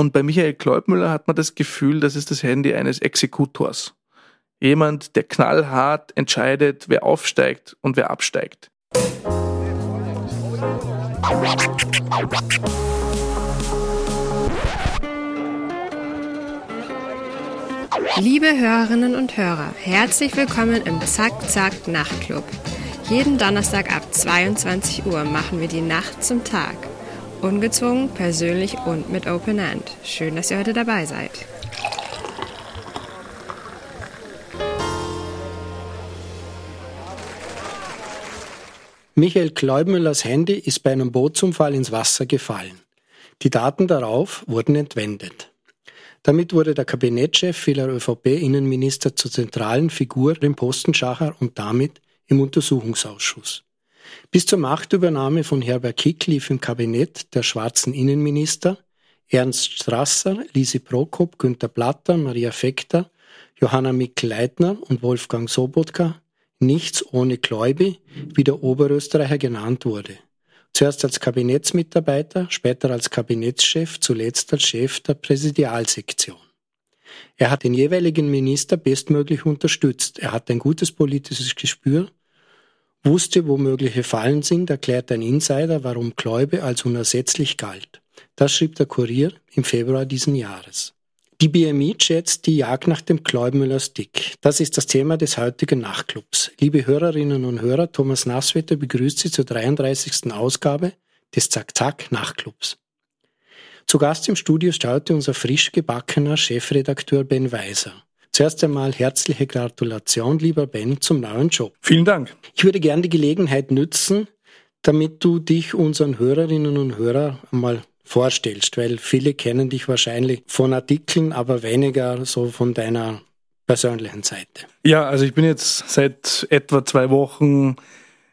Und bei Michael Kleubmüller hat man das Gefühl, das ist das Handy eines Exekutors. Jemand, der knallhart entscheidet, wer aufsteigt und wer absteigt. Liebe Hörerinnen und Hörer, herzlich willkommen im Zack Zack Nachtclub. Jeden Donnerstag ab 22 Uhr machen wir die Nacht zum Tag. Ungezwungen, persönlich und mit Open End. Schön, dass ihr heute dabei seid. Michael Kleubmüllers Handy ist bei einem Bootsunfall ins Wasser gefallen. Die Daten darauf wurden entwendet. Damit wurde der Kabinettschef vieler ÖVP-Innenminister zur zentralen Figur im Postenschacher und damit im Untersuchungsausschuss. Bis zur Machtübernahme von Herbert Kick lief im Kabinett der schwarzen Innenminister Ernst Strasser, Lisi Prokop, Günter Platter, Maria Fekter, Johanna Mikl-Leitner und Wolfgang Sobotka nichts ohne Gläubi, wie der Oberösterreicher genannt wurde. Zuerst als Kabinettsmitarbeiter, später als Kabinettschef, zuletzt als Chef der Präsidialsektion. Er hat den jeweiligen Minister bestmöglich unterstützt. Er hat ein gutes politisches Gespür wusste, wo mögliche Fallen sind, erklärt ein Insider, warum Kläube als unersetzlich galt. Das schrieb der Kurier im Februar diesen Jahres. Die BMI schätzt die Jagd nach dem Kleubmüller Stick. Das ist das Thema des heutigen Nachtclubs. Liebe Hörerinnen und Hörer, Thomas Nasswetter begrüßt Sie zur 33. Ausgabe des Zack-Zack Nachtclubs. Zu Gast im Studio schaute unser frisch gebackener Chefredakteur Ben Weiser. Zuerst einmal herzliche Gratulation, lieber Ben, zum neuen Job. Vielen Dank. Ich würde gerne die Gelegenheit nützen, damit du dich unseren Hörerinnen und Hörern einmal vorstellst, weil viele kennen dich wahrscheinlich von Artikeln, aber weniger so von deiner persönlichen Seite. Ja, also ich bin jetzt seit etwa zwei Wochen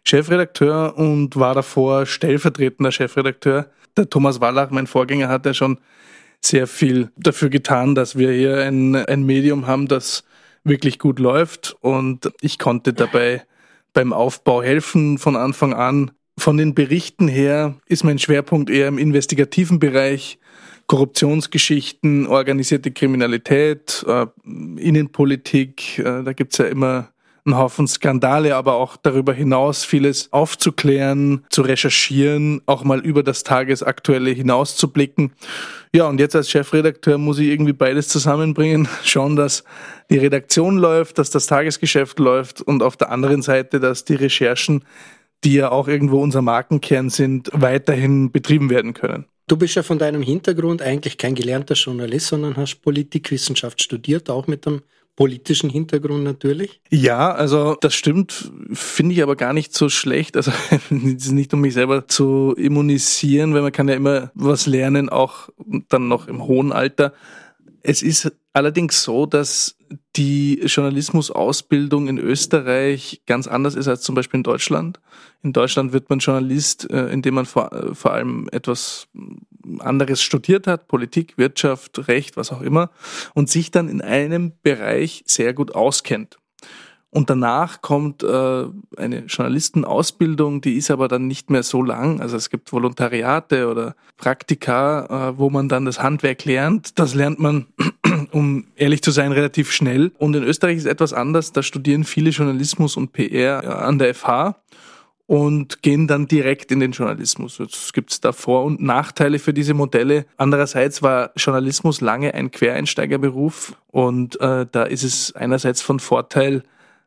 Chefredakteur und war davor stellvertretender Chefredakteur. Der Thomas Wallach, mein Vorgänger, hat ja schon sehr viel dafür getan, dass wir hier ein, ein Medium haben, das wirklich gut läuft. Und ich konnte dabei beim Aufbau helfen von Anfang an. Von den Berichten her ist mein Schwerpunkt eher im investigativen Bereich. Korruptionsgeschichten, organisierte Kriminalität, äh, Innenpolitik, äh, da gibt's ja immer einen Haufen Skandale, aber auch darüber hinaus vieles aufzuklären, zu recherchieren, auch mal über das Tagesaktuelle hinaus zu blicken. Ja, und jetzt als Chefredakteur muss ich irgendwie beides zusammenbringen, schauen, dass die Redaktion läuft, dass das Tagesgeschäft läuft und auf der anderen Seite, dass die Recherchen, die ja auch irgendwo unser Markenkern sind, weiterhin betrieben werden können. Du bist ja von deinem Hintergrund eigentlich kein gelernter Journalist, sondern hast Politikwissenschaft studiert, auch mit einem politischen Hintergrund natürlich? Ja, also das stimmt, finde ich aber gar nicht so schlecht. Also nicht um mich selber zu immunisieren, weil man kann ja immer was lernen, auch dann noch im hohen Alter. Es ist allerdings so, dass die Journalismusausbildung in Österreich ganz anders ist als zum Beispiel in Deutschland. In Deutschland wird man Journalist, äh, indem man vor, äh, vor allem etwas anderes studiert hat, Politik, Wirtschaft, Recht, was auch immer, und sich dann in einem Bereich sehr gut auskennt. Und danach kommt äh, eine Journalistenausbildung, die ist aber dann nicht mehr so lang. Also es gibt Volontariate oder Praktika, wo man dann das Handwerk lernt. Das lernt man, um ehrlich zu sein, relativ schnell. Und in Österreich ist etwas anders. Da studieren viele Journalismus und PR an der FH und gehen dann direkt in den Journalismus. Jetzt gibt es da Vor- und Nachteile für diese Modelle. Andererseits war Journalismus lange ein Quereinsteigerberuf und äh, da ist es einerseits von Vorteil,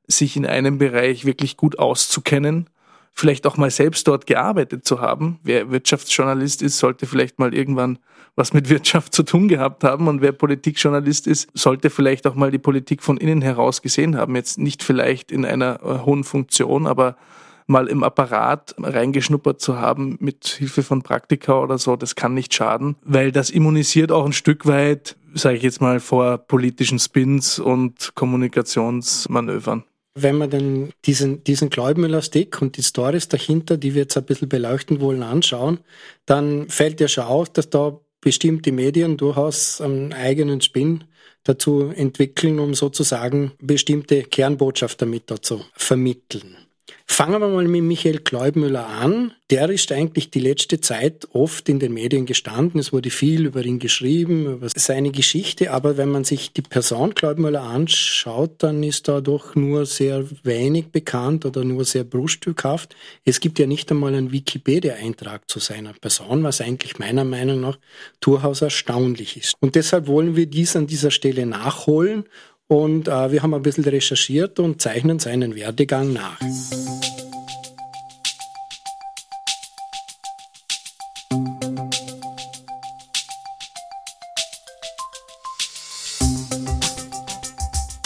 sich in einem Bereich wirklich gut auszukennen, vielleicht auch mal selbst dort gearbeitet zu haben. Wer Wirtschaftsjournalist ist, sollte vielleicht mal irgendwann was mit Wirtschaft zu tun gehabt haben und wer Politikjournalist ist, sollte vielleicht auch mal die Politik von innen heraus gesehen haben. Jetzt nicht vielleicht in einer äh, hohen Funktion, aber mal im Apparat reingeschnuppert zu haben mit Hilfe von Praktika oder so, das kann nicht schaden, weil das immunisiert auch ein Stück weit, sage ich jetzt mal, vor politischen Spins und Kommunikationsmanövern. Wenn man dann diesen, diesen Gläubmüller-Stick und die Stories dahinter, die wir jetzt ein bisschen beleuchten wollen, anschauen, dann fällt ja schon auf, dass da bestimmte Medien durchaus einen eigenen Spin dazu entwickeln, um sozusagen bestimmte Kernbotschaften damit zu vermitteln. Fangen wir mal mit Michael Kleubmüller an. Der ist eigentlich die letzte Zeit oft in den Medien gestanden. Es wurde viel über ihn geschrieben, über seine Geschichte. Aber wenn man sich die Person Kleubmüller anschaut, dann ist da doch nur sehr wenig bekannt oder nur sehr bruchstückhaft. Es gibt ja nicht einmal einen Wikipedia-Eintrag zu seiner Person, was eigentlich meiner Meinung nach durchaus erstaunlich ist. Und deshalb wollen wir dies an dieser Stelle nachholen und äh, wir haben ein bisschen recherchiert und zeichnen seinen Werdegang nach.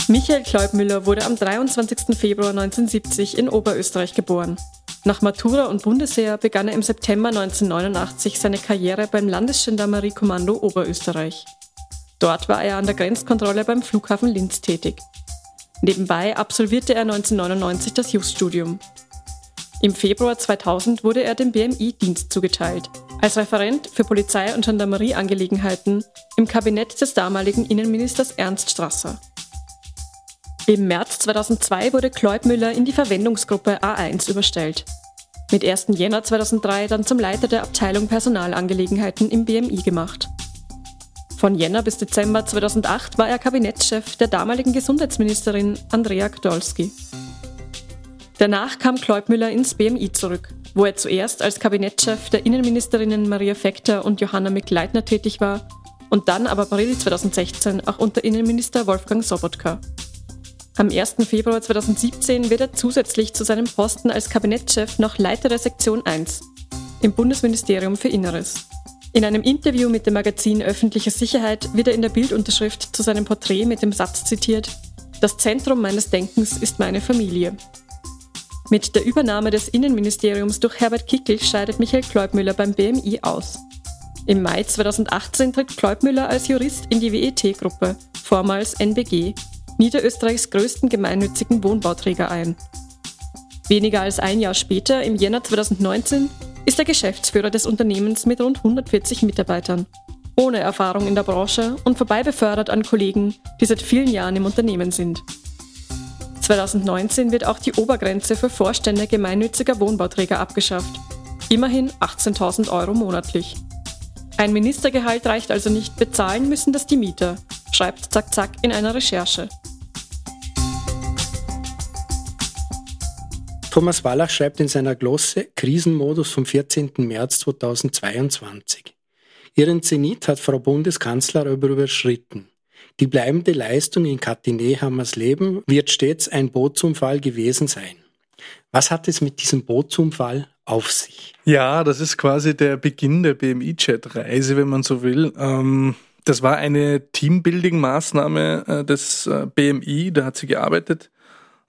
Michael Kleubmüller wurde am 23. Februar 1970 in Oberösterreich geboren. Nach Matura und Bundesheer begann er im September 1989 seine Karriere beim Landesgendarmeriekommando Oberösterreich. Dort war er an der Grenzkontrolle beim Flughafen Linz tätig. Nebenbei absolvierte er 1999 das Juststudium. Im Februar 2000 wurde er dem BMI-Dienst zugeteilt, als Referent für Polizei- und Gendarmerieangelegenheiten im Kabinett des damaligen Innenministers Ernst Strasser. Im März 2002 wurde Kleubmüller in die Verwendungsgruppe A1 überstellt. Mit 1. Jänner 2003 dann zum Leiter der Abteilung Personalangelegenheiten im BMI gemacht. Von Jänner bis Dezember 2008 war er Kabinettschef der damaligen Gesundheitsministerin Andrea Gdolski. Danach kam Kleubmüller ins BMI zurück, wo er zuerst als Kabinettschef der Innenministerinnen Maria Fekter und Johanna Mikleitner tätig war und dann ab April 2016 auch unter Innenminister Wolfgang Sobotka. Am 1. Februar 2017 wird er zusätzlich zu seinem Posten als Kabinettschef noch Leiter der Sektion 1 im Bundesministerium für Inneres. In einem Interview mit dem Magazin Öffentliche Sicherheit wird er in der Bildunterschrift zu seinem Porträt mit dem Satz zitiert, Das Zentrum meines Denkens ist meine Familie. Mit der Übernahme des Innenministeriums durch Herbert Kickel scheidet Michael Kleubmüller beim BMI aus. Im Mai 2018 tritt Kleubmüller als Jurist in die WET-Gruppe, vormals NBG, Niederösterreichs größten gemeinnützigen Wohnbauträger ein. Weniger als ein Jahr später, im Jänner 2019, ist er Geschäftsführer des Unternehmens mit rund 140 Mitarbeitern, ohne Erfahrung in der Branche und vorbei befördert an Kollegen, die seit vielen Jahren im Unternehmen sind. 2019 wird auch die Obergrenze für Vorstände gemeinnütziger Wohnbauträger abgeschafft. Immerhin 18.000 Euro monatlich. Ein Ministergehalt reicht also nicht, bezahlen müssen das die Mieter, schreibt Zack Zack in einer Recherche. Thomas Wallach schreibt in seiner Glosse Krisenmodus vom 14. März 2022. Ihren Zenit hat Frau Bundeskanzler aber überschritten. Die bleibende Leistung in Katinehammers Leben wird stets ein Bootsunfall gewesen sein. Was hat es mit diesem Bootsunfall auf sich? Ja, das ist quasi der Beginn der BMI-Chat-Reise, wenn man so will. Ähm, das war eine Teambuilding-Maßnahme äh, des äh, BMI, da hat sie gearbeitet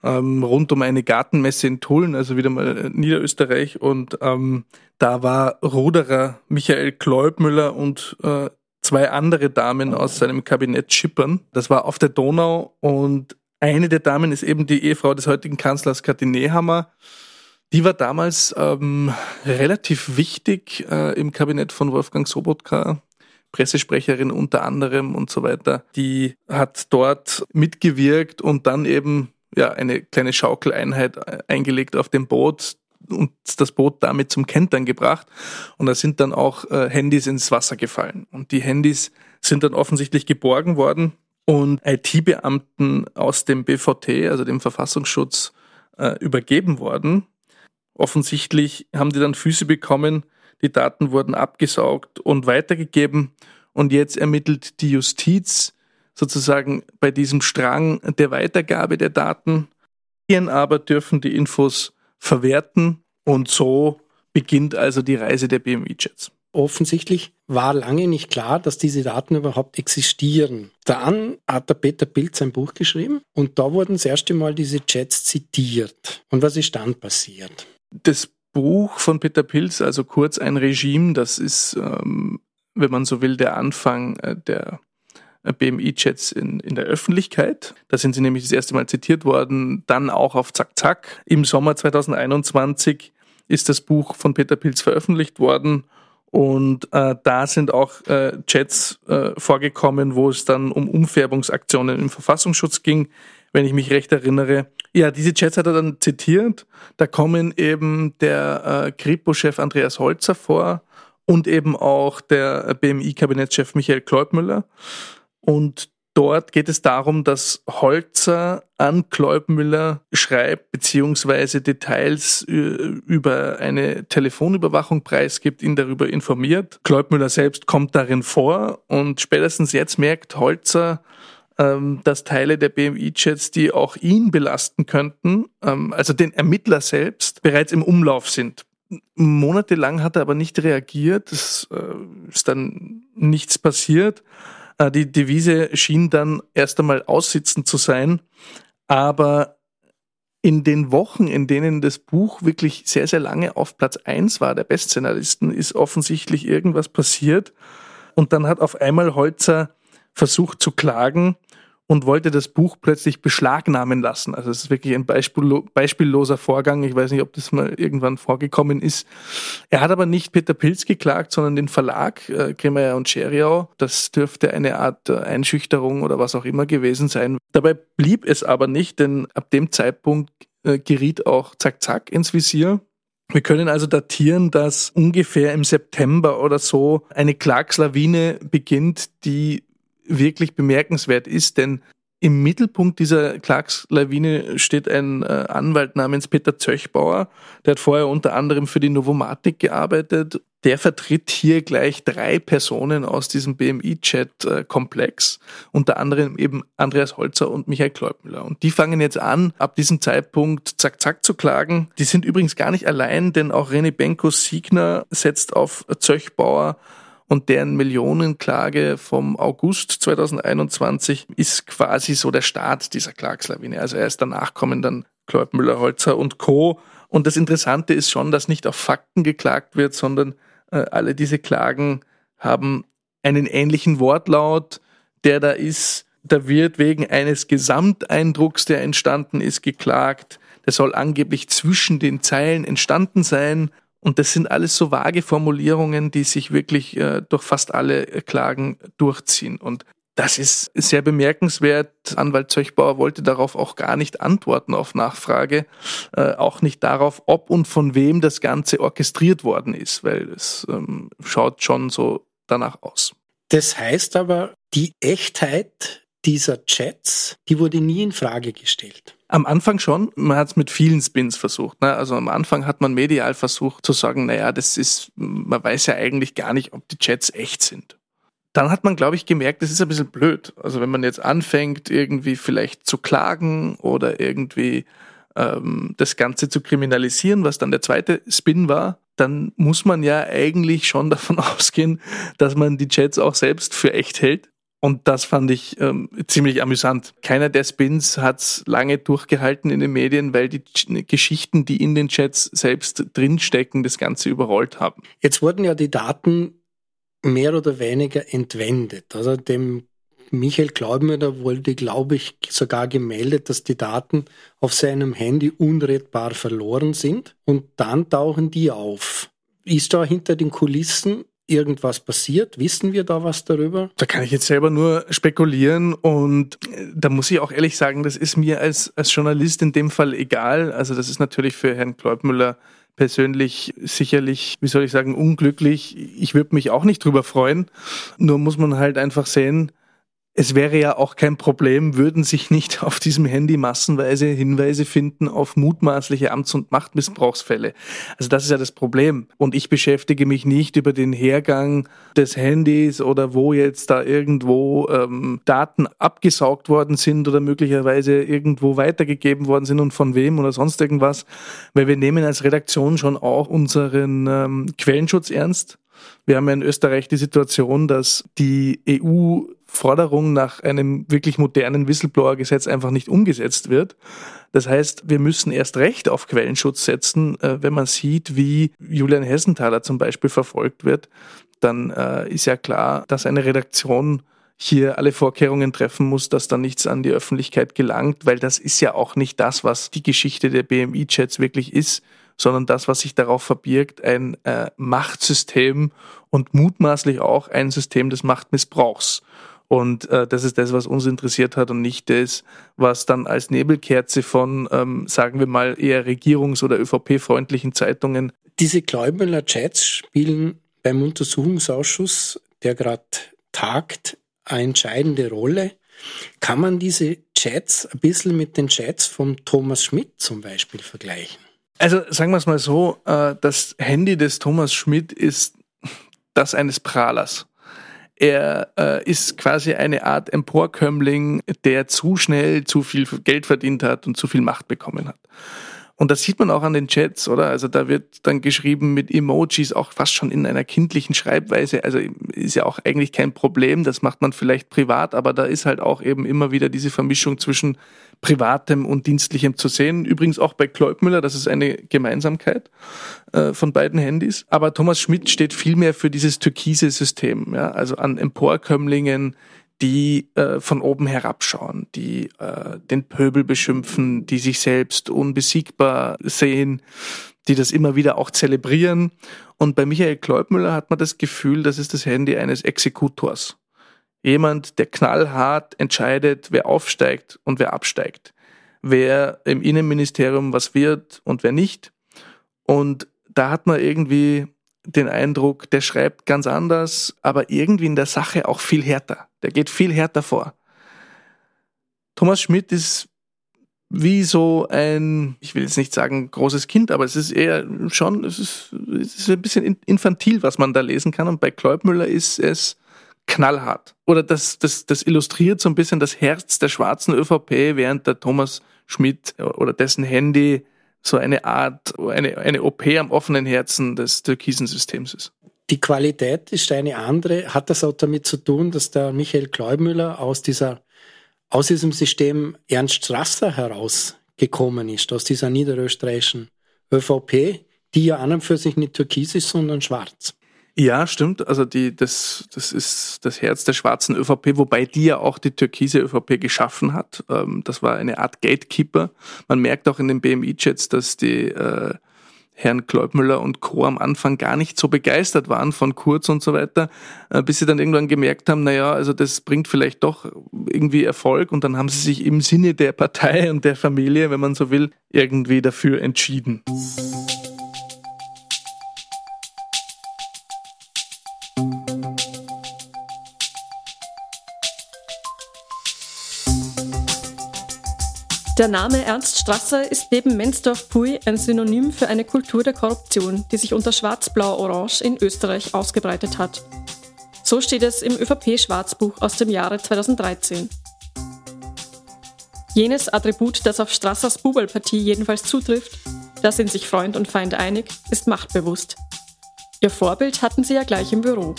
ähm, rund um eine Gartenmesse in Tulln, also wieder mal äh, Niederösterreich. Und ähm, da war Ruderer Michael Kleubmüller und äh, zwei andere Damen aus seinem Kabinett schippern. Das war auf der Donau und eine der Damen ist eben die Ehefrau des heutigen Kanzlers Kathi Nehammer. Die war damals ähm, relativ wichtig äh, im Kabinett von Wolfgang Sobotka. Pressesprecherin unter anderem und so weiter. Die hat dort mitgewirkt und dann eben ja, eine kleine Schaukeleinheit äh, eingelegt auf dem Boot und das Boot damit zum Kentern gebracht. Und da sind dann auch äh, Handys ins Wasser gefallen. Und die Handys sind dann offensichtlich geborgen worden und IT-Beamten aus dem BVT, also dem Verfassungsschutz, äh, übergeben worden. Offensichtlich haben die dann Füße bekommen, die Daten wurden abgesaugt und weitergegeben. Und jetzt ermittelt die Justiz sozusagen bei diesem Strang der Weitergabe der Daten. Medien aber dürfen die Infos verwerten und so beginnt also die Reise der BMI-Chats. Offensichtlich war lange nicht klar, dass diese Daten überhaupt existieren. Dann hat der Peter Pilz ein Buch geschrieben und da wurden das erste Mal diese Chats zitiert. Und was ist dann passiert? Das Buch von Peter Pilz, also kurz ein Regime, das ist, ähm, wenn man so will, der Anfang äh, der BMI-Chats in, in der Öffentlichkeit. Da sind sie nämlich das erste Mal zitiert worden, dann auch auf Zack Zack. Im Sommer 2021 ist das Buch von Peter Pilz veröffentlicht worden und äh, da sind auch äh, Chats äh, vorgekommen, wo es dann um Umfärbungsaktionen im Verfassungsschutz ging, wenn ich mich recht erinnere. Ja, diese Chats hat er dann zitiert. Da kommen eben der äh, Kripo-Chef Andreas Holzer vor und eben auch der BMI-Kabinettschef Michael Kleubmüller. Und dort geht es darum, dass Holzer an Kleubmüller schreibt, beziehungsweise Details äh, über eine Telefonüberwachung preisgibt, ihn darüber informiert. Kleubmüller selbst kommt darin vor und spätestens jetzt merkt Holzer, ähm, dass Teile der BMI-Chats, die auch ihn belasten könnten, ähm, also den Ermittler selbst, bereits im Umlauf sind. Monatelang hat er aber nicht reagiert, es äh, ist dann nichts passiert. Äh, die Devise schien dann erst einmal aussitzen zu sein, aber in den Wochen, in denen das Buch wirklich sehr, sehr lange auf Platz eins war, der Bestsellerlisten, ist offensichtlich irgendwas passiert. Und dann hat auf einmal Holzer versucht zu klagen und wollte das Buch plötzlich beschlagnahmen lassen. Also es ist wirklich ein beispiello beispielloser Vorgang. Ich weiß nicht, ob das mal irgendwann vorgekommen ist. Er hat aber nicht Peter Pilz geklagt, sondern den Verlag äh, und Scheriau. Das dürfte eine Art äh, Einschüchterung oder was auch immer gewesen sein. Dabei blieb es aber nicht, denn ab dem Zeitpunkt äh, geriet auch Zack Zack ins Visier. Wir können also datieren, dass ungefähr im September oder so eine Klagslawine beginnt, die wirklich bemerkenswert ist, denn im Mittelpunkt dieser Klagslawine steht ein äh, Anwalt namens Peter Zöchbauer. Der hat vorher unter anderem für die Novomatic gearbeitet. Der vertritt hier gleich drei Personen aus diesem BMI-Chat-Komplex, unter anderem eben Andreas Holzer und Michael Kleubmüller. Und die fangen jetzt an, ab diesem Zeitpunkt zack, zack zu klagen. Die sind übrigens gar nicht allein, denn auch René Benko-Siegner setzt auf Zöchbauer und deren Millionenklage vom August 2021 ist quasi so der Start dieser Klagslawine. Also erst danach kommen dann Kleubmüller, Holzer und Co. Und das Interessante ist schon, dass nicht auf Fakten geklagt wird, sondern äh, alle diese Klagen haben einen ähnlichen Wortlaut, der da ist. Da wird wegen eines Gesamteindrucks, der entstanden ist, geklagt. Der soll angeblich zwischen den Zeilen entstanden sein und das sind alles so vage Formulierungen, die sich wirklich äh, durch fast alle Klagen durchziehen. Und das ist sehr bemerkenswert. Anwalt Zöchbauer wollte darauf auch gar nicht antworten auf Nachfrage, äh, auch nicht darauf, ob und von wem das Ganze orchestriert worden ist, weil es ähm, schaut schon so danach aus. Das heißt aber, die Echtheit dieser Chats, die wurde nie in Frage gestellt. Am Anfang schon, man hat es mit vielen Spins versucht. Ne? Also am Anfang hat man medial versucht zu sagen, naja, das ist, man weiß ja eigentlich gar nicht, ob die Chats echt sind. Dann hat man, glaube ich, gemerkt, das ist ein bisschen blöd. Also wenn man jetzt anfängt, irgendwie vielleicht zu klagen oder irgendwie ähm, das Ganze zu kriminalisieren, was dann der zweite Spin war, dann muss man ja eigentlich schon davon ausgehen, dass man die Chats auch selbst für echt hält. Und das fand ich ähm, ziemlich amüsant. Keiner der Spins hat es lange durchgehalten in den Medien, weil die Geschichten, die in den Chats selbst drinstecken, das Ganze überrollt haben. Jetzt wurden ja die Daten mehr oder weniger entwendet. Also dem Michael Glaubmüller wurde, glaube ich, sogar gemeldet, dass die Daten auf seinem Handy unrettbar verloren sind. Und dann tauchen die auf. Ist da hinter den Kulissen irgendwas passiert? Wissen wir da was darüber? Da kann ich jetzt selber nur spekulieren und äh, da muss ich auch ehrlich sagen, das ist mir als, als Journalist in dem Fall egal. Also das ist natürlich für Herrn Kleubmüller persönlich sicherlich, wie soll ich sagen, unglücklich. Ich würde mich auch nicht drüber freuen. Nur muss man halt einfach sehen, es wäre ja auch kein Problem, würden sich nicht auf diesem Handy massenweise Hinweise finden auf mutmaßliche Amts- und Machtmissbrauchsfälle. Also das ist ja das Problem. Und ich beschäftige mich nicht über den Hergang des Handys oder wo jetzt da irgendwo ähm, Daten abgesaugt worden sind oder möglicherweise irgendwo weitergegeben worden sind und von wem oder sonst irgendwas. Weil wir nehmen als Redaktion schon auch unseren ähm, Quellenschutz ernst. Wir haben ja in Österreich die Situation, dass die EU Forderung nach einem wirklich modernen Whistleblower-Gesetz einfach nicht umgesetzt wird. Das heißt, wir müssen erst recht auf Quellenschutz setzen, äh, wenn man sieht, wie Julian Hessenthaler zum Beispiel verfolgt wird. Dann äh, ist ja klar, dass eine Redaktion hier alle Vorkehrungen treffen muss, dass da nichts an die Öffentlichkeit gelangt, weil das ist ja auch nicht das, was die Geschichte der BMI-Chats wirklich ist, sondern das, was sich darauf verbirgt, ein äh, Machtsystem und mutmaßlich auch ein System des Machtmissbrauchs. Und äh, das ist das, was uns interessiert hat und nicht das, was dann als Nebelkerze von, ähm, sagen wir mal, eher regierungs- oder ÖVP-freundlichen Zeitungen. Diese Gläubiger Chats spielen beim Untersuchungsausschuss, der gerade tagt, eine entscheidende Rolle. Kann man diese Chats ein bisschen mit den Chats von Thomas Schmidt zum Beispiel vergleichen? Also sagen wir es mal so, äh, das Handy des Thomas Schmidt ist das eines Prahlers. Er äh, ist quasi eine Art Emporkömmling, der zu schnell zu viel Geld verdient hat und zu viel Macht bekommen hat. Und das sieht man auch an den Chats, oder? Also da wird dann geschrieben mit Emojis, auch fast schon in einer kindlichen Schreibweise. Also ist ja auch eigentlich kein Problem, das macht man vielleicht privat, aber da ist halt auch eben immer wieder diese Vermischung zwischen Privatem und Dienstlichem zu sehen. Übrigens auch bei Kleubmüller, das ist eine Gemeinsamkeit äh, von beiden Handys. Aber Thomas Schmidt steht viel mehr für dieses türkise System, ja? also an Emporkömmlingen, die äh, von oben herabschauen, die äh, den Pöbel beschimpfen, die sich selbst unbesiegbar sehen, die das immer wieder auch zelebrieren. Und bei Michael Kleubmüller hat man das Gefühl, das ist das Handy eines Exekutors. Jemand, der knallhart entscheidet, wer aufsteigt und wer absteigt, wer im Innenministerium was wird und wer nicht. Und da hat man irgendwie den Eindruck, der schreibt ganz anders, aber irgendwie in der Sache auch viel härter. Der geht viel härter vor. Thomas Schmidt ist wie so ein, ich will jetzt nicht sagen großes Kind, aber es ist eher schon, es ist, es ist ein bisschen infantil, was man da lesen kann. Und bei Kleubmüller ist es knallhart. Oder das, das, das illustriert so ein bisschen das Herz der schwarzen ÖVP, während der Thomas Schmidt oder dessen Handy so eine Art, eine, eine OP am offenen Herzen des türkisen Systems ist. Die Qualität ist eine andere. Hat das auch damit zu tun, dass der Michael Kleubmüller aus dieser, aus diesem System Ernst Strasser herausgekommen ist, aus dieser niederösterreichischen ÖVP, die ja an und für sich nicht türkis ist, sondern schwarz. Ja, stimmt. Also die, das, das ist das Herz der schwarzen ÖVP, wobei die ja auch die türkise ÖVP geschaffen hat. Ähm, das war eine Art Gatekeeper. Man merkt auch in den BMI-Chats, dass die äh, Herrn Kleubmüller und Co. am Anfang gar nicht so begeistert waren von Kurz und so weiter, äh, bis sie dann irgendwann gemerkt haben, naja, also das bringt vielleicht doch irgendwie Erfolg und dann haben sie sich im Sinne der Partei und der Familie, wenn man so will, irgendwie dafür entschieden. Der Name Ernst Strasser ist neben Mensdorf-Pui ein Synonym für eine Kultur der Korruption, die sich unter Schwarz-Blau-Orange in Österreich ausgebreitet hat. So steht es im ÖVP-Schwarzbuch aus dem Jahre 2013. Jenes Attribut, das auf Strassers Bubelpartie jedenfalls zutrifft, da sind sich Freund und Feind einig, ist machtbewusst. Ihr Vorbild hatten sie ja gleich im Büro.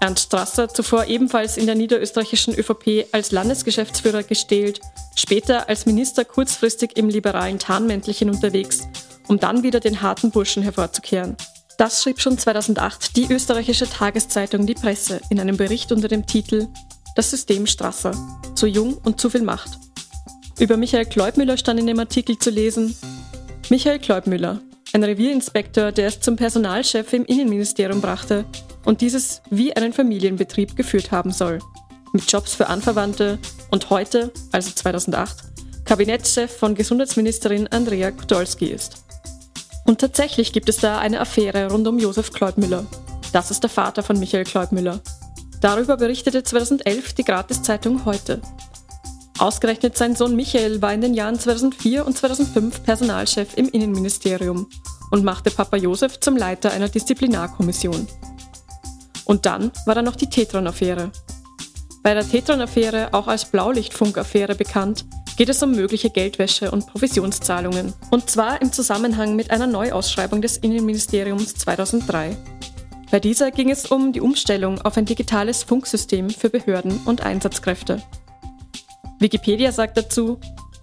Ernst Strasser, zuvor ebenfalls in der niederösterreichischen ÖVP als Landesgeschäftsführer gestählt, später als Minister kurzfristig im liberalen Tarnmäntelchen unterwegs, um dann wieder den harten Burschen hervorzukehren. Das schrieb schon 2008 die österreichische Tageszeitung Die Presse in einem Bericht unter dem Titel Das System Strasser. Zu jung und zu viel Macht. Über Michael Kleubmüller stand in dem Artikel zu lesen, Michael Kleubmüller, ein Revierinspektor, der es zum Personalchef im Innenministerium brachte und dieses wie einen Familienbetrieb geführt haben soll. Mit Jobs für Anverwandte und heute, also 2008, Kabinettschef von Gesundheitsministerin Andrea Kudolski ist. Und tatsächlich gibt es da eine Affäre rund um Josef Kleubmüller. Das ist der Vater von Michael Kleubmüller. Darüber berichtete 2011 die Gratiszeitung Heute. Ausgerechnet sein Sohn Michael war in den Jahren 2004 und 2005 Personalchef im Innenministerium und machte Papa Josef zum Leiter einer Disziplinarkommission. Und dann war da noch die Tetron-Affäre. Bei der Tetron-Affäre, auch als Blaulichtfunk-Affäre bekannt, geht es um mögliche Geldwäsche und Provisionszahlungen. Und zwar im Zusammenhang mit einer Neuausschreibung des Innenministeriums 2003. Bei dieser ging es um die Umstellung auf ein digitales Funksystem für Behörden und Einsatzkräfte. Wikipedia sagt dazu,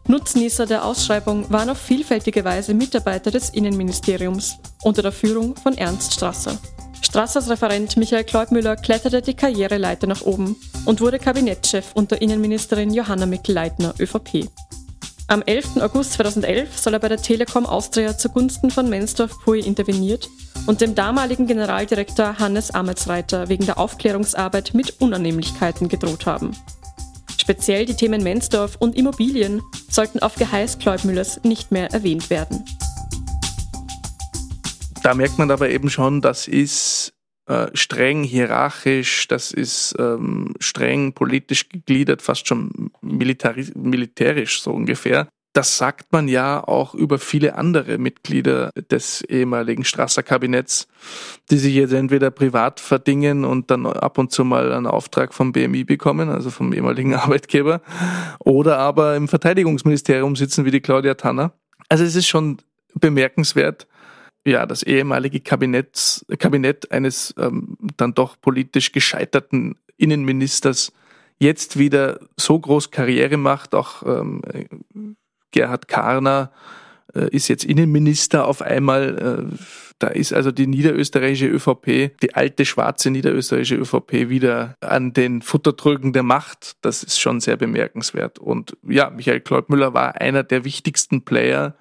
Nutznießer der Ausschreibung waren auf vielfältige Weise Mitarbeiter des Innenministeriums unter der Führung von Ernst Strasser. Strassers Referent Michael Kleubmüller kletterte die Karriereleiter nach oben und wurde Kabinettschef unter Innenministerin Johanna Mikl-Leitner, ÖVP. Am 11. August 2011 soll er bei der Telekom Austria zugunsten von Mensdorf Pui interveniert und dem damaligen Generaldirektor Hannes Ametsreiter wegen der Aufklärungsarbeit mit Unannehmlichkeiten gedroht haben. Speziell die Themen Mensdorf und Immobilien sollten auf Geheiß Kleubmüllers nicht mehr erwähnt werden. Da merkt man aber eben schon, das ist äh, streng hierarchisch, das ist ähm, streng politisch gegliedert, fast schon militärisch so ungefähr. Das sagt man ja auch über viele andere Mitglieder des ehemaligen Strasser Kabinetts, die sich jetzt entweder privat verdingen und dann ab und zu mal einen Auftrag vom BMI bekommen, also vom ehemaligen Arbeitgeber, oder aber im Verteidigungsministerium sitzen wie die Claudia Tanner. Also es ist schon bemerkenswert, ja, das ehemalige Kabinett, Kabinett eines ähm, dann doch politisch gescheiterten Innenministers jetzt wieder so groß Karriere macht, auch ähm, Gerhard Karner äh, ist jetzt Innenminister auf einmal. Äh, da ist also die niederösterreichische ÖVP, die alte schwarze niederösterreichische ÖVP wieder an den Futtertrögen der Macht. Das ist schon sehr bemerkenswert. Und ja, Michael Kleubmüller war einer der wichtigsten Player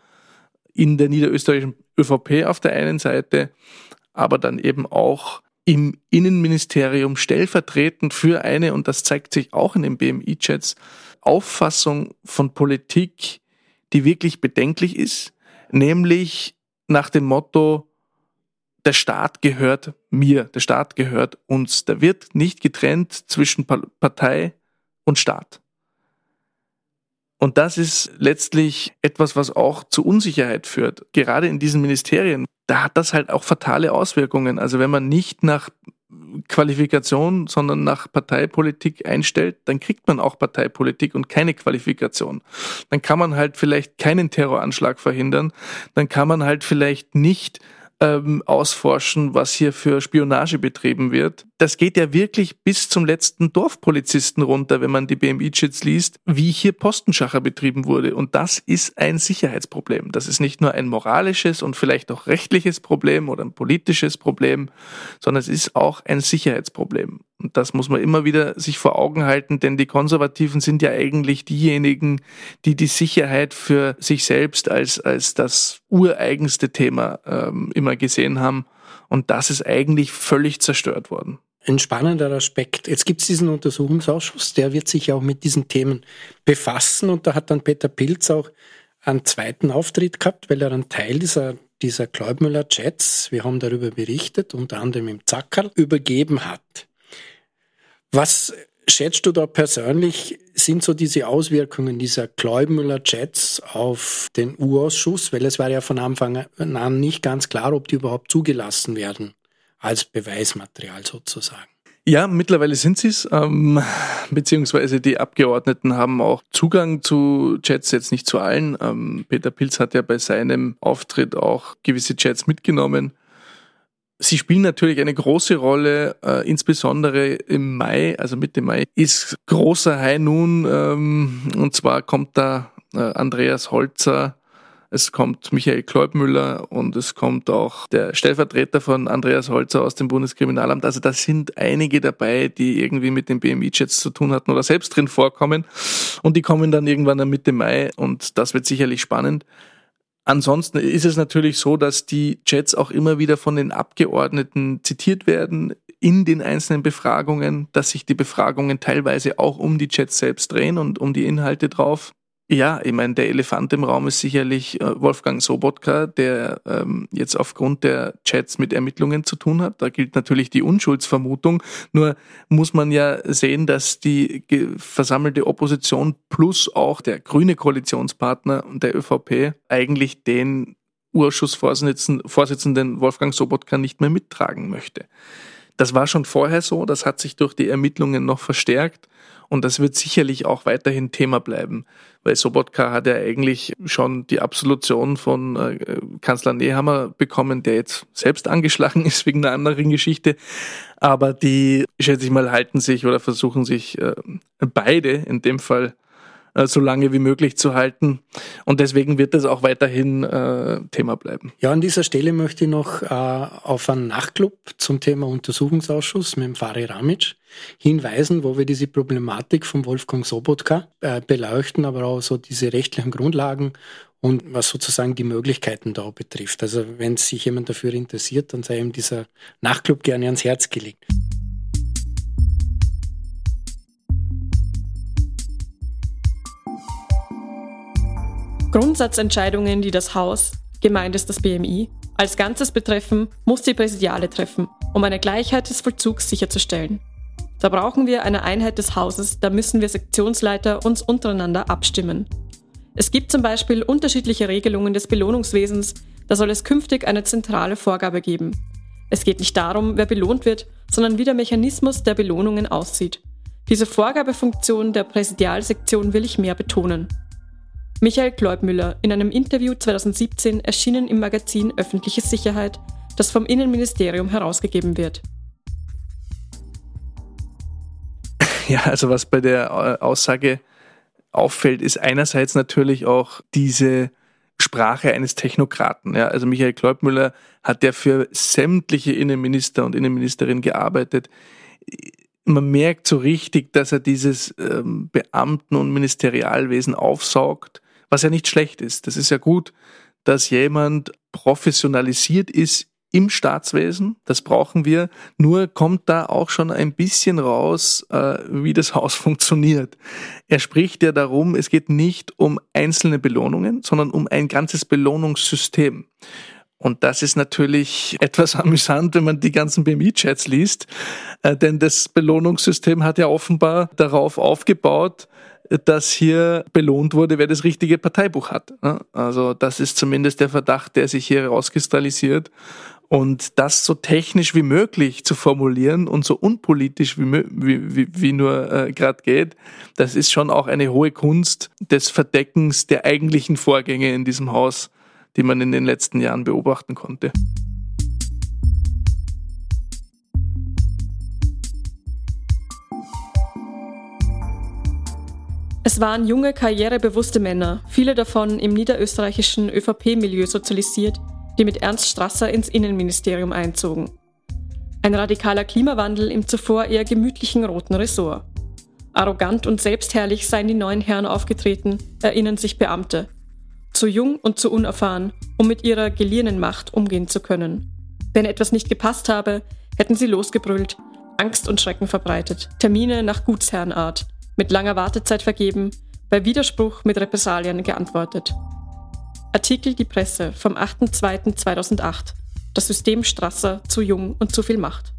in der niederösterreichischen ÖVP auf der einen Seite, aber dann eben auch im Innenministerium stellvertretend für eine, und das zeigt sich auch in den BMI-Chats, Auffassung von Politik, die wirklich bedenklich ist, nämlich nach dem Motto, der Staat gehört mir, der Staat gehört uns. Da wird nicht getrennt zwischen Partei und Staat. Und das ist letztlich etwas, was auch zu Unsicherheit führt. Gerade in diesen Ministerien, da hat das halt auch fatale Auswirkungen. Also wenn man nicht nach Qualifikation, sondern nach Parteipolitik einstellt, dann kriegt man auch Parteipolitik und keine Qualifikation. Dann kann man halt vielleicht keinen Terroranschlag verhindern, dann kann man halt vielleicht nicht ähm, ausforschen, was hier für Spionage betrieben wird. Das geht ja wirklich bis zum letzten Dorfpolizisten runter, wenn man die BMI-Chits liest, wie hier Postenschacher betrieben wurde. Und das ist ein Sicherheitsproblem. Das ist nicht nur ein moralisches und vielleicht auch rechtliches Problem oder ein politisches Problem, sondern es ist auch ein Sicherheitsproblem. Und das muss man immer wieder sich vor Augen halten, denn die Konservativen sind ja eigentlich diejenigen, die die Sicherheit für sich selbst als, als das ureigenste Thema ähm, immer gesehen haben. Und das ist eigentlich völlig zerstört worden. Ein spannender Aspekt. Jetzt gibt es diesen Untersuchungsausschuss, der wird sich auch mit diesen Themen befassen. Und da hat dann Peter Pilz auch einen zweiten Auftritt gehabt, weil er einen Teil dieser, dieser Kleubmüller-Chats, wir haben darüber berichtet, unter anderem im Zackerl, übergeben hat. Was schätzt du da persönlich, sind so diese Auswirkungen dieser Kleubmüller-Chats auf den U-Ausschuss? Weil es war ja von Anfang an nicht ganz klar, ob die überhaupt zugelassen werden als Beweismaterial sozusagen. Ja, mittlerweile sind sie es, ähm, beziehungsweise die Abgeordneten haben auch Zugang zu Chats, jetzt nicht zu allen. Ähm, Peter Pilz hat ja bei seinem Auftritt auch gewisse Chats mitgenommen. Sie spielen natürlich eine große Rolle, äh, insbesondere im Mai, also Mitte Mai, ist großer High Noon, ähm, und zwar kommt da äh, Andreas Holzer, es kommt Michael Kleubmüller und es kommt auch der Stellvertreter von Andreas Holzer aus dem Bundeskriminalamt. Also da sind einige dabei, die irgendwie mit den BMI-Chats zu tun hatten oder selbst drin vorkommen. Und die kommen dann irgendwann Mitte Mai und das wird sicherlich spannend. Ansonsten ist es natürlich so, dass die Chats auch immer wieder von den Abgeordneten zitiert werden in den einzelnen Befragungen, dass sich die Befragungen teilweise auch um die Chats selbst drehen und um die Inhalte drauf. Ja, ich meine, der Elefant im Raum ist sicherlich äh, Wolfgang Sobotka, der ähm, jetzt aufgrund der Chats mit Ermittlungen zu tun hat. Da gilt natürlich die Unschuldsvermutung. Nur muss man ja sehen, dass die versammelte Opposition plus auch der grüne Koalitionspartner der ÖVP eigentlich den Urschussvorsitzenden Wolfgang Sobotka nicht mehr mittragen möchte. Das war schon vorher so, das hat sich durch die Ermittlungen noch verstärkt. Und das wird sicherlich auch weiterhin Thema bleiben, weil Sobotka hat ja eigentlich schon die Absolution von äh, Kanzler Nehammer bekommen, der jetzt selbst angeschlagen ist wegen einer anderen Geschichte. Aber die, schätze ich mal, halten sich oder versuchen sich äh, beide in dem Fall so lange wie möglich zu halten. Und deswegen wird das auch weiterhin äh, Thema bleiben. Ja, an dieser Stelle möchte ich noch äh, auf einen Nachtclub zum Thema Untersuchungsausschuss mit dem Fari Ramic hinweisen, wo wir diese Problematik von Wolfgang Sobotka äh, beleuchten, aber auch so diese rechtlichen Grundlagen und was sozusagen die Möglichkeiten da betrifft. Also wenn sich jemand dafür interessiert, dann sei ihm dieser Nachtclub gerne ans Herz gelegt. Grundsatzentscheidungen, die das Haus, gemeint ist das BMI, als Ganzes betreffen, muss die Präsidiale treffen, um eine Gleichheit des Vollzugs sicherzustellen. Da brauchen wir eine Einheit des Hauses, da müssen wir Sektionsleiter uns untereinander abstimmen. Es gibt zum Beispiel unterschiedliche Regelungen des Belohnungswesens, da soll es künftig eine zentrale Vorgabe geben. Es geht nicht darum, wer belohnt wird, sondern wie der Mechanismus der Belohnungen aussieht. Diese Vorgabefunktion der Präsidialsektion will ich mehr betonen. Michael Kleubmüller in einem Interview 2017 erschienen im Magazin Öffentliche Sicherheit, das vom Innenministerium herausgegeben wird. Ja, also was bei der äh, Aussage auffällt, ist einerseits natürlich auch diese Sprache eines Technokraten. Ja, also Michael Kleubmüller hat ja für sämtliche Innenminister und Innenministerinnen gearbeitet. Man merkt so richtig, dass er dieses ähm, Beamten- und Ministerialwesen aufsaugt, was ja nicht schlecht ist. Das ist ja gut, dass jemand professionalisiert ist im Staatswesen, das brauchen wir, nur kommt da auch schon ein bisschen raus, äh, wie das Haus funktioniert. Er spricht ja darum, es geht nicht um einzelne Belohnungen, sondern um ein ganzes Belohnungssystem. Und das ist natürlich etwas amüsant, wenn man die ganzen BMI-Chats liest, äh, denn das Belohnungssystem hat ja offenbar darauf aufgebaut, dass hier belohnt wurde, wer das richtige Parteibuch hat. Also das ist zumindest der Verdacht, der sich hier herauskristallisiert. Und das so technisch wie möglich zu formulieren und so unpolitisch wie, wie, wie, wie nur äh, gerade geht, das ist schon auch eine hohe Kunst des Verdeckens der eigentlichen Vorgänge in diesem Haus, die man in den letzten Jahren beobachten konnte. Es waren junge, karrierebewusste Männer, viele davon im niederösterreichischen ÖVP-Milieu sozialisiert, die mit Ernst Strasser ins Innenministerium einzogen. Ein radikaler Klimawandel im zuvor eher gemütlichen roten Ressort. Arrogant und selbstherrlich seien die neuen Herren aufgetreten, erinnern sich Beamte. Zu jung und zu unerfahren, um mit ihrer geliehenen Macht umgehen zu können. Wenn etwas nicht gepasst habe, hätten sie losgebrüllt, Angst und Schrecken verbreitet, Termine nach Gutsherrenart, mit langer Wartezeit vergeben, bei Widerspruch mit Repressalien geantwortet. Artikel Die Presse vom 8.2.2008. Das System Strasser zu jung und zu viel Macht.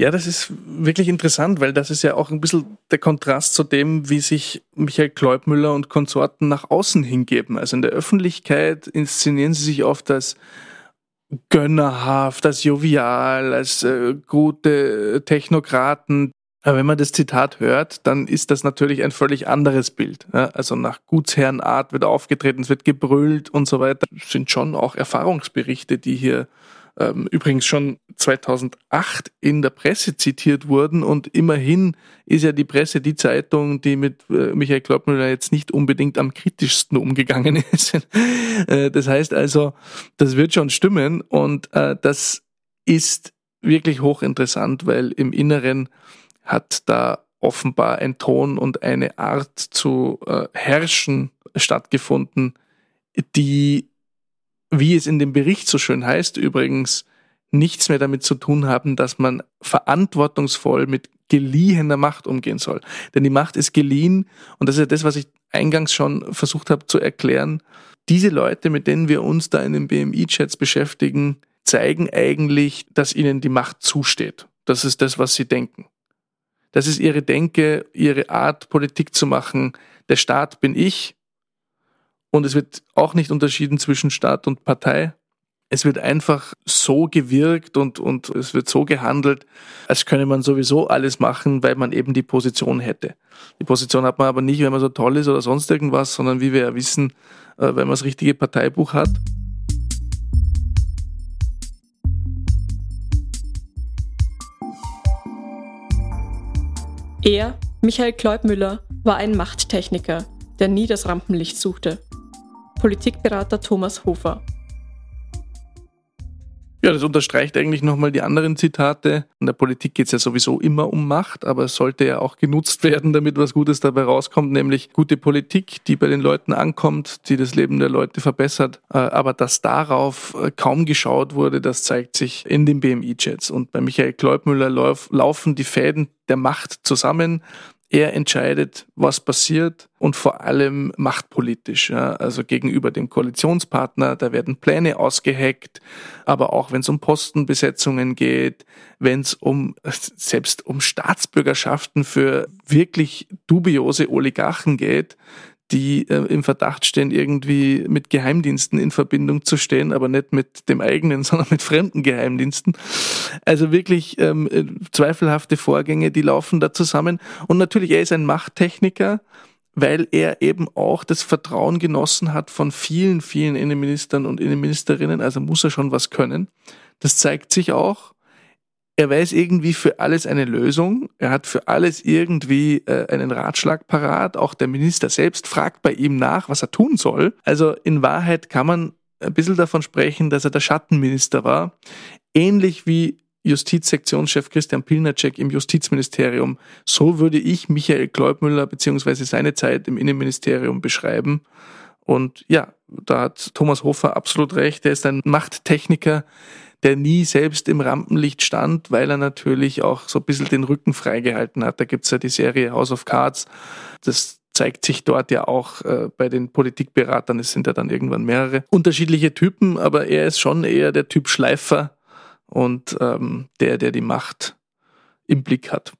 Ja, das ist wirklich interessant, weil das ist ja auch ein bisschen der Kontrast zu dem, wie sich Michael Kleubmüller und Konsorten nach außen hingeben. Also in der Öffentlichkeit inszenieren sie sich oft als gönnerhaft, als jovial, als äh, gute Technokraten, aber wenn man das Zitat hört, dann ist das natürlich ein völlig anderes Bild. Also nach Gutsherrenart wird aufgetreten, es wird gebrüllt und so weiter. Das sind schon auch Erfahrungsberichte, die hier ähm, übrigens schon 2008 in der Presse zitiert wurden und immerhin ist ja die Presse die Zeitung, die mit äh, Michael Kloppmüller jetzt nicht unbedingt am kritischsten umgegangen ist. äh, das heißt also, das wird schon stimmen und äh, das ist wirklich hochinteressant, weil im Inneren hat da offenbar ein Ton und eine Art zu äh, herrschen stattgefunden, die, wie es in dem Bericht so schön heißt, übrigens nichts mehr damit zu tun haben, dass man verantwortungsvoll mit geliehener Macht umgehen soll. Denn die Macht ist geliehen und das ist ja das, was ich eingangs schon versucht habe zu erklären. Diese Leute, mit denen wir uns da in den BMI-Chats beschäftigen, zeigen eigentlich, dass ihnen die Macht zusteht. Das ist das, was sie denken. Das ist ihre Denke, ihre Art, Politik zu machen. Der Staat bin ich. Und es wird auch nicht unterschieden zwischen Staat und Partei. Es wird einfach so gewirkt und, und es wird so gehandelt, als könne man sowieso alles machen, weil man eben die Position hätte. Die Position hat man aber nicht, wenn man so toll ist oder sonst irgendwas, sondern wie wir ja wissen, äh, wenn man das richtige Parteibuch hat. Er, Michael Kleubmüller, war ein Machttechniker, der nie das Rampenlicht suchte. Politikberater Thomas Hofer. Ja, das unterstreicht eigentlich nochmal die anderen Zitate. In der Politik geht es ja sowieso immer um Macht, aber es sollte ja auch genutzt werden, damit was Gutes dabei rauskommt, nämlich gute Politik, die bei den Leuten ankommt, die das Leben der Leute verbessert. Äh, aber dass darauf äh, kaum geschaut wurde, das zeigt sich in den BMI-Chats. Und bei Michael Kleubmüller laufen die Fäden der Macht zusammen. Er entscheidet, was passiert und vor allem machtpolitisch. Ja, also gegenüber dem Koalitionspartner, da werden Pläne ausgeheckt, aber auch wenn es um Postenbesetzungen geht, wenn es um selbst um Staatsbürgerschaften für wirklich dubiose Oligarchen geht, die äh, im Verdacht stehen, irgendwie mit Geheimdiensten in Verbindung zu stehen, aber nicht mit dem eigenen, sondern mit fremden Geheimdiensten. Also wirklich ähm, äh, zweifelhafte Vorgänge, die laufen da zusammen. Und natürlich, er ist ein Machttechniker, weil er eben auch das Vertrauen genossen hat von vielen, vielen Innenministern und Innenministerinnen. Also muss er schon was können. Das zeigt sich auch er weiß irgendwie für alles eine Lösung. Er hat für alles irgendwie äh, einen Ratschlag parat. Auch der Minister selbst fragt bei ihm nach, was er tun soll. Also in Wahrheit kann man ein bisschen davon sprechen, dass er der Schattenminister war. Ähnlich wie Justizsektionschef Christian Pilnacek im Justizministerium. So würde ich Michael Kleubmüller beziehungsweise seine Zeit im Innenministerium beschreiben. Und ja, da hat Thomas Hofer absolut recht. Er ist ein Machttechniker, der nie selbst im Rampenlicht stand, weil er natürlich auch so ein bisschen den Rücken freigehalten hat. Da gibt's ja die Serie House of Cards. Das zeigt sich dort ja auch äh, bei den Politikberatern. Es sind ja dann irgendwann mehrere unterschiedliche Typen, aber er ist schon eher der Typ Schleifer und ähm, der, der die Macht im Blick hat.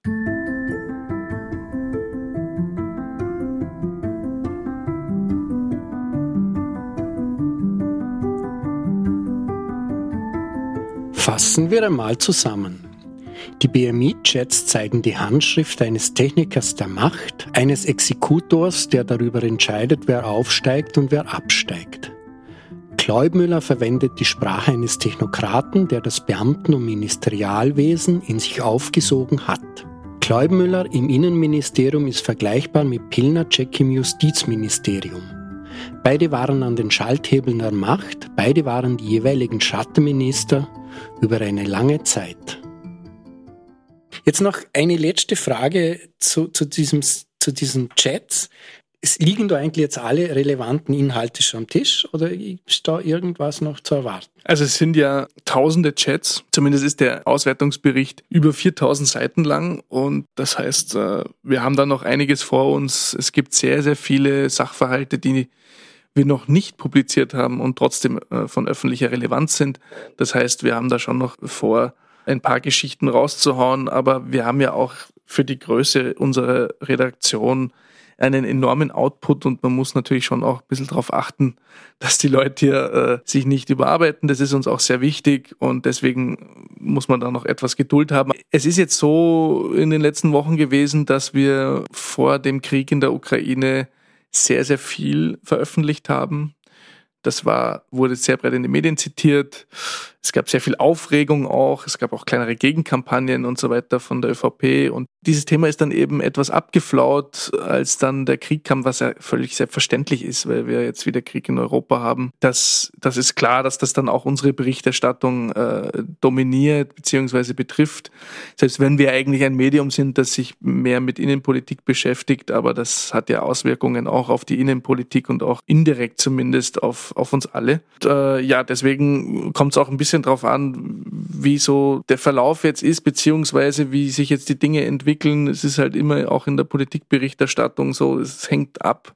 Fassen wir einmal zusammen. Die BMI-Chats zeigen die Handschrift eines Technikers der Macht, eines Exekutors, der darüber entscheidet, wer aufsteigt und wer absteigt. Kleubmüller verwendet die Sprache eines Technokraten, der das Beamten- und Ministerialwesen in sich aufgesogen hat. Kleubmüller im Innenministerium ist vergleichbar mit Pilnacek im Justizministerium. Beide waren an den Schalthebeln der Macht, beide waren die jeweiligen Schattenminister über eine lange Zeit. Jetzt noch eine letzte Frage zu, zu, diesem, zu diesen Chats. Es liegen da eigentlich jetzt alle relevanten Inhalte schon am Tisch oder ist da irgendwas noch zu erwarten? Also es sind ja tausende Chats, zumindest ist der Auswertungsbericht über 4000 Seiten lang und das heißt, äh, wir haben da noch einiges vor uns. Es gibt sehr, sehr viele Sachverhalte, die wir noch nicht publiziert haben und trotzdem äh, von öffentlicher Relevanz sind. Das heißt, wir haben da schon noch vor, ein paar Geschichten rauszuhauen, aber wir haben ja auch für die Größe unserer Redaktion einen enormen Output und man muss natürlich schon auch ein bisschen darauf achten, dass die Leute hier äh, sich nicht überarbeiten. Das ist uns auch sehr wichtig und deswegen muss man da noch etwas Geduld haben. Es ist jetzt so in den letzten Wochen gewesen, dass wir vor dem Krieg in der Ukraine sehr, sehr viel veröffentlicht haben. Das war, wurde sehr breit in den Medien zitiert. Es gab sehr viel Aufregung auch. Es gab auch kleinere Gegenkampagnen und so weiter von der ÖVP. Und dieses Thema ist dann eben etwas abgeflaut, als dann der Krieg kam, was ja völlig selbstverständlich ist, weil wir jetzt wieder Krieg in Europa haben. Das, das ist klar, dass das dann auch unsere Berichterstattung äh, dominiert bzw. betrifft. Selbst wenn wir eigentlich ein Medium sind, das sich mehr mit Innenpolitik beschäftigt, aber das hat ja Auswirkungen auch auf die Innenpolitik und auch indirekt zumindest auf, auf uns alle. Und, äh, ja, deswegen kommt es auch ein bisschen bisschen drauf an, wie so der Verlauf jetzt ist, beziehungsweise wie sich jetzt die Dinge entwickeln. Es ist halt immer auch in der Politikberichterstattung so, es hängt ab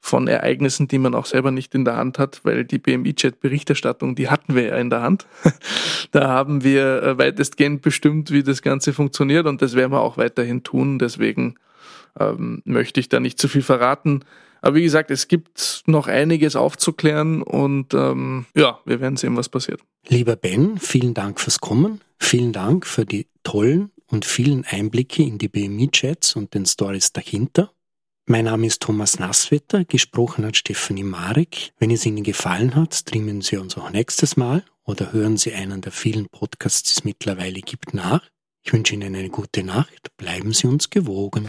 von Ereignissen, die man auch selber nicht in der Hand hat, weil die BMI-Chat-Berichterstattung, die hatten wir ja in der Hand. da haben wir äh, weitestgehend bestimmt, wie das Ganze funktioniert und das werden wir auch weiterhin tun. Deswegen ähm, möchte ich da nicht zu viel verraten. Aber wie gesagt, es gibt noch einiges aufzuklären und ähm, ja, wir werden sehen, was passiert. Lieber Ben, vielen Dank fürs Kommen. Vielen Dank für die tollen und vielen Einblicke in die BMI-Chats und den Stories dahinter. Mein Name ist Thomas Nasswetter, gesprochen hat Stephanie Marek. Wenn es Ihnen gefallen hat, streamen Sie uns auch nächstes Mal oder hören Sie einen der vielen Podcasts, die es mittlerweile gibt, nach. Ich wünsche Ihnen eine gute Nacht, bleiben Sie uns gewogen.